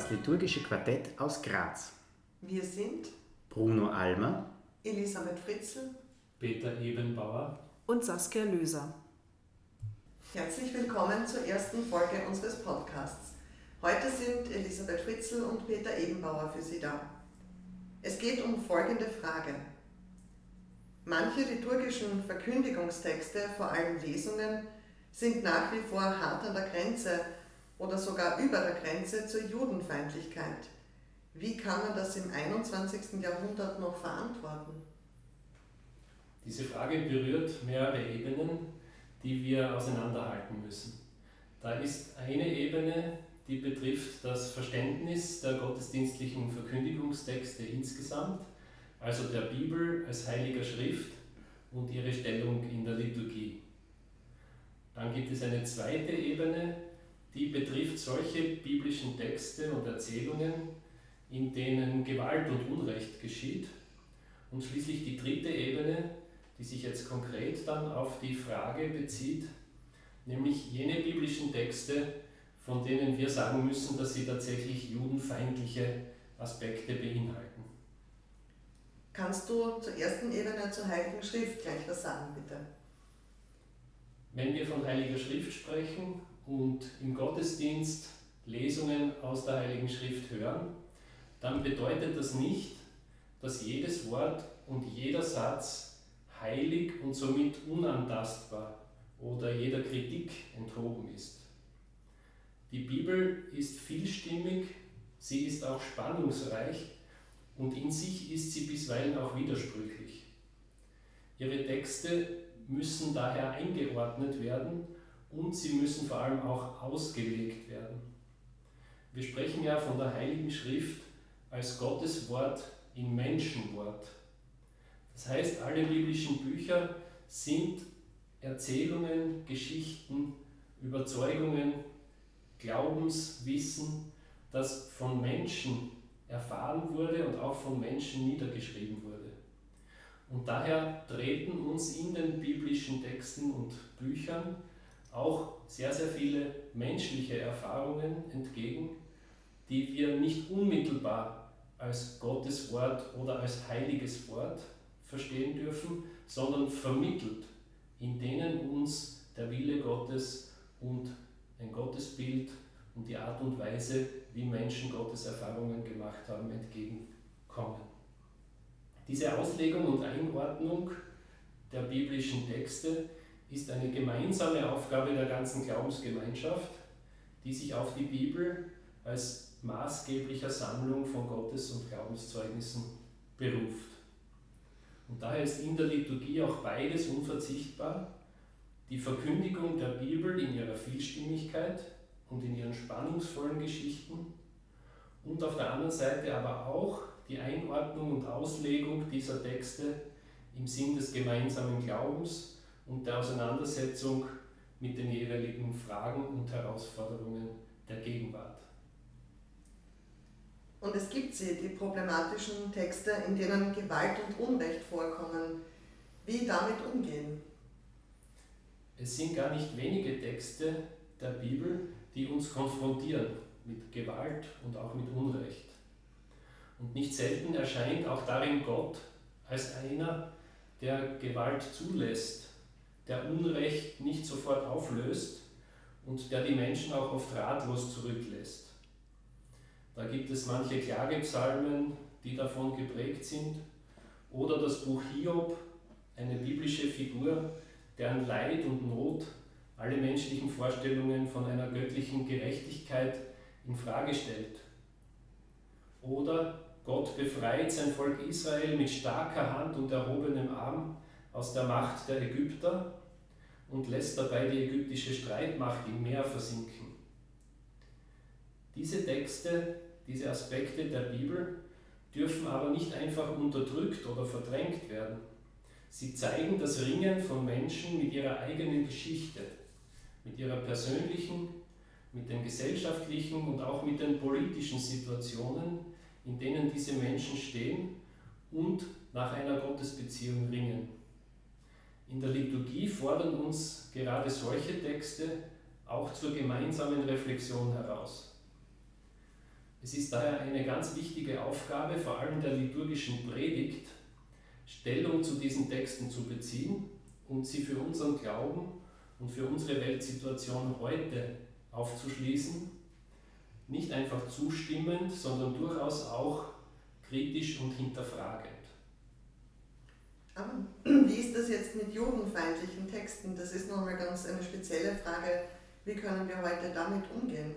das liturgische Quartett aus Graz. Wir sind Bruno Almer, Elisabeth Fritzl, Peter Ebenbauer und Saskia Löser. Herzlich willkommen zur ersten Folge unseres Podcasts. Heute sind Elisabeth Fritzl und Peter Ebenbauer für Sie da. Es geht um folgende Frage. Manche liturgischen Verkündigungstexte, vor allem Lesungen, sind nach wie vor hart an der Grenze oder sogar über der Grenze zur Judenfeindlichkeit. Wie kann man das im 21. Jahrhundert noch verantworten? Diese Frage berührt mehrere Ebenen, die wir auseinanderhalten müssen. Da ist eine Ebene, die betrifft das Verständnis der gottesdienstlichen Verkündigungstexte insgesamt, also der Bibel als heiliger Schrift und ihre Stellung in der Liturgie. Dann gibt es eine zweite Ebene, die betrifft solche biblischen Texte und Erzählungen, in denen Gewalt und Unrecht geschieht. Und schließlich die dritte Ebene, die sich jetzt konkret dann auf die Frage bezieht, nämlich jene biblischen Texte, von denen wir sagen müssen, dass sie tatsächlich judenfeindliche Aspekte beinhalten. Kannst du zur ersten Ebene zur Heiligen Schrift gleich was sagen, bitte? Wenn wir von Heiliger Schrift sprechen und im Gottesdienst Lesungen aus der Heiligen Schrift hören, dann bedeutet das nicht, dass jedes Wort und jeder Satz heilig und somit unantastbar oder jeder Kritik enthoben ist. Die Bibel ist vielstimmig, sie ist auch spannungsreich und in sich ist sie bisweilen auch widersprüchlich. Ihre Texte müssen daher eingeordnet werden und sie müssen vor allem auch ausgelegt werden. Wir sprechen ja von der Heiligen Schrift als Gottes Wort in Menschenwort. Das heißt, alle biblischen Bücher sind Erzählungen, Geschichten, Überzeugungen, Glaubenswissen, das von Menschen erfahren wurde und auch von Menschen niedergeschrieben wurde. Und daher treten uns in den biblischen Texten und Büchern auch sehr, sehr viele menschliche Erfahrungen entgegen, die wir nicht unmittelbar als Gottes Wort oder als heiliges Wort verstehen dürfen, sondern vermittelt, in denen uns der Wille Gottes und ein Gottesbild und die Art und Weise, wie Menschen Gottes Erfahrungen gemacht haben, entgegenkommen. Diese Auslegung und Einordnung der biblischen Texte ist eine gemeinsame Aufgabe der ganzen Glaubensgemeinschaft, die sich auf die Bibel als maßgeblicher Sammlung von Gottes und Glaubenszeugnissen beruft. Und daher ist in der Liturgie auch beides unverzichtbar. Die Verkündigung der Bibel in ihrer Vielstimmigkeit und in ihren spannungsvollen Geschichten und auf der anderen Seite aber auch die Einordnung und Auslegung dieser Texte im Sinn des gemeinsamen Glaubens und der Auseinandersetzung mit den jeweiligen Fragen und Herausforderungen der Gegenwart. Und es gibt sie, die problematischen Texte, in denen Gewalt und Unrecht vorkommen. Wie damit umgehen? Es sind gar nicht wenige Texte der Bibel, die uns konfrontieren mit Gewalt und auch mit Unrecht. Und nicht selten erscheint auch darin Gott als einer, der Gewalt zulässt, der Unrecht nicht sofort auflöst und der die Menschen auch oft ratlos zurücklässt. Da gibt es manche Klagepsalmen, die davon geprägt sind, oder das Buch Hiob, eine biblische Figur, deren Leid und Not alle menschlichen Vorstellungen von einer göttlichen Gerechtigkeit in Frage stellt. Oder Gott befreit sein Volk Israel mit starker Hand und erhobenem Arm aus der Macht der Ägypter und lässt dabei die ägyptische Streitmacht im Meer versinken. Diese Texte, diese Aspekte der Bibel dürfen aber nicht einfach unterdrückt oder verdrängt werden. Sie zeigen das Ringen von Menschen mit ihrer eigenen Geschichte, mit ihrer persönlichen, mit den gesellschaftlichen und auch mit den politischen Situationen, in denen diese Menschen stehen und nach einer Gottesbeziehung ringen. In der Liturgie fordern uns gerade solche Texte auch zur gemeinsamen Reflexion heraus. Es ist daher eine ganz wichtige Aufgabe, vor allem der liturgischen Predigt, Stellung zu diesen Texten zu beziehen und sie für unseren Glauben und für unsere Weltsituation heute aufzuschließen. Nicht einfach zustimmend, sondern durchaus auch kritisch und hinterfragend. Aber wie ist das jetzt mit judenfeindlichen Texten? Das ist nochmal ganz eine spezielle Frage. Wie können wir heute damit umgehen?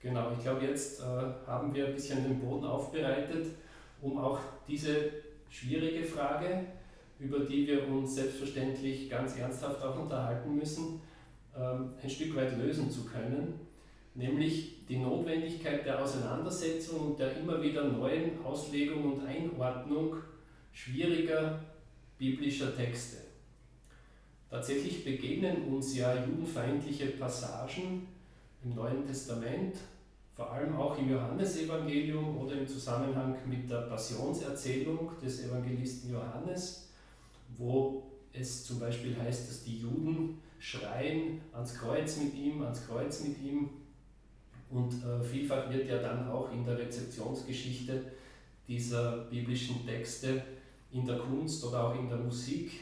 Genau, ich glaube, jetzt äh, haben wir ein bisschen den Boden aufbereitet, um auch diese schwierige Frage, über die wir uns selbstverständlich ganz ernsthaft auch unterhalten müssen, ähm, ein Stück weit lösen zu können, nämlich die Notwendigkeit der Auseinandersetzung und der immer wieder neuen Auslegung und Einordnung schwieriger biblischer Texte. Tatsächlich begegnen uns ja judenfeindliche Passagen im Neuen Testament, vor allem auch im Johannesevangelium oder im Zusammenhang mit der Passionserzählung des Evangelisten Johannes, wo es zum Beispiel heißt, dass die Juden schreien ans Kreuz mit ihm, ans Kreuz mit ihm. Und äh, vielfach wird ja dann auch in der Rezeptionsgeschichte dieser biblischen Texte in der Kunst oder auch in der Musik,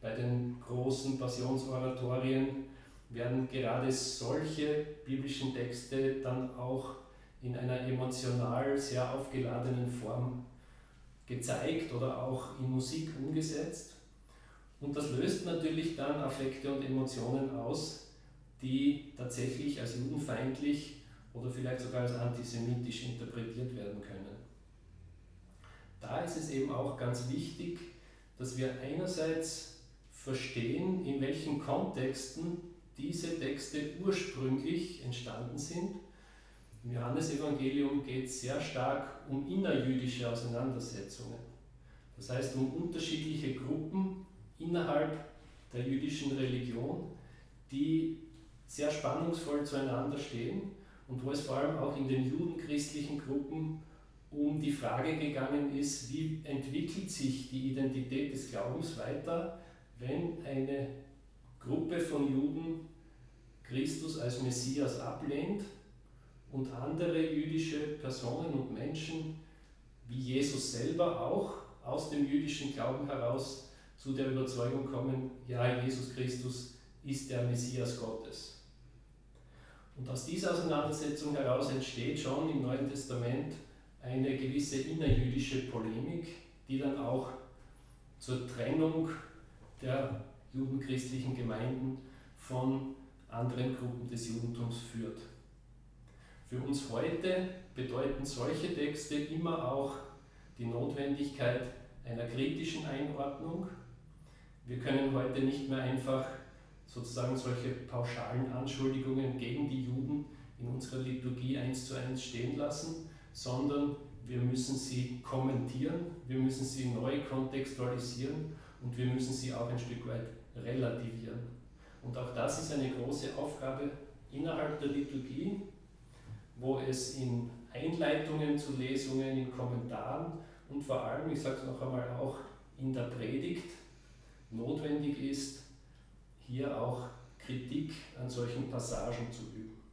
bei den großen Passionsoratorien werden gerade solche biblischen Texte dann auch in einer emotional sehr aufgeladenen Form gezeigt oder auch in Musik umgesetzt. Und das löst natürlich dann Affekte und Emotionen aus, die tatsächlich als judenfeindlich oder vielleicht sogar als antisemitisch interpretiert werden können. Da ist es eben auch ganz wichtig, dass wir einerseits verstehen, in welchen Kontexten diese Texte ursprünglich entstanden sind. Im Johannesevangelium geht es sehr stark um innerjüdische Auseinandersetzungen. Das heißt um unterschiedliche Gruppen innerhalb der jüdischen Religion, die sehr spannungsvoll zueinander stehen und wo es vor allem auch in den judenchristlichen Gruppen um die Frage gegangen ist, wie entwickelt sich die Identität des Glaubens weiter, wenn eine Gruppe von Juden Christus als Messias ablehnt und andere jüdische Personen und Menschen, wie Jesus selber auch aus dem jüdischen Glauben heraus zu der Überzeugung kommen, ja, Jesus Christus ist der Messias Gottes. Und aus dieser Auseinandersetzung heraus entsteht schon im Neuen Testament eine gewisse innerjüdische Polemik, die dann auch zur Trennung der judenchristlichen Gemeinden von anderen Gruppen des Judentums führt. Für uns heute bedeuten solche Texte immer auch die Notwendigkeit einer kritischen Einordnung. Wir können heute nicht mehr einfach sozusagen solche pauschalen Anschuldigungen gegen die Juden in unserer Liturgie eins zu eins stehen lassen, sondern wir müssen sie kommentieren, wir müssen sie neu kontextualisieren und wir müssen sie auch ein Stück weit relativieren. Und auch das ist eine große Aufgabe innerhalb der Liturgie, wo es in Einleitungen zu Lesungen, in Kommentaren und vor allem, ich sage es noch einmal, auch in der Predigt notwendig ist, hier auch Kritik an solchen Passagen zu üben.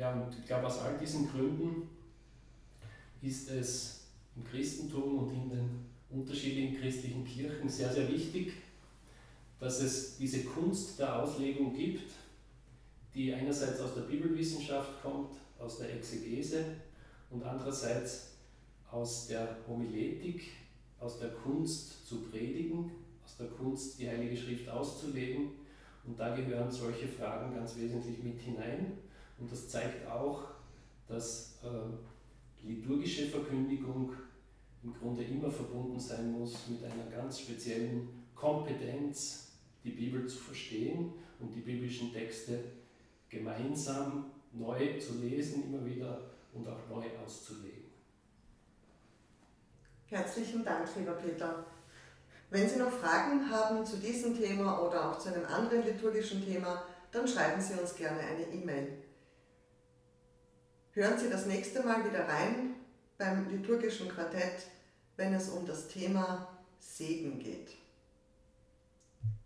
Ja, und ich glaube, aus all diesen Gründen ist es im Christentum und in den unterschiedlichen christlichen Kirchen sehr, sehr wichtig, dass es diese Kunst der Auslegung gibt, die einerseits aus der Bibelwissenschaft kommt, aus der Exegese und andererseits aus der Homiletik, aus der Kunst zu predigen, aus der Kunst die Heilige Schrift auszulegen. Und da gehören solche Fragen ganz wesentlich mit hinein. Und das zeigt auch, dass äh, liturgische Verkündigung im Grunde immer verbunden sein muss mit einer ganz speziellen Kompetenz, die Bibel zu verstehen und die biblischen Texte gemeinsam neu zu lesen, immer wieder und auch neu auszulegen. Herzlichen Dank, lieber Peter. Wenn Sie noch Fragen haben zu diesem Thema oder auch zu einem anderen liturgischen Thema, dann schreiben Sie uns gerne eine E-Mail. Hören Sie das nächste Mal wieder rein beim liturgischen Quartett, wenn es um das Thema Segen geht.